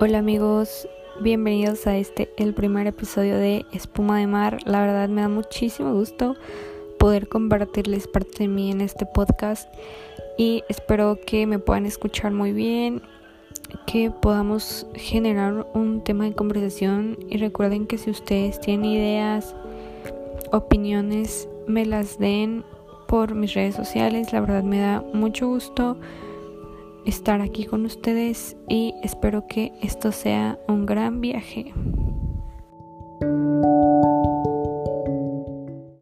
Hola amigos, bienvenidos a este, el primer episodio de Espuma de Mar. La verdad me da muchísimo gusto poder compartirles parte de mí en este podcast y espero que me puedan escuchar muy bien, que podamos generar un tema de conversación y recuerden que si ustedes tienen ideas, opiniones, me las den por mis redes sociales. La verdad me da mucho gusto estar aquí con ustedes y espero que esto sea un gran viaje.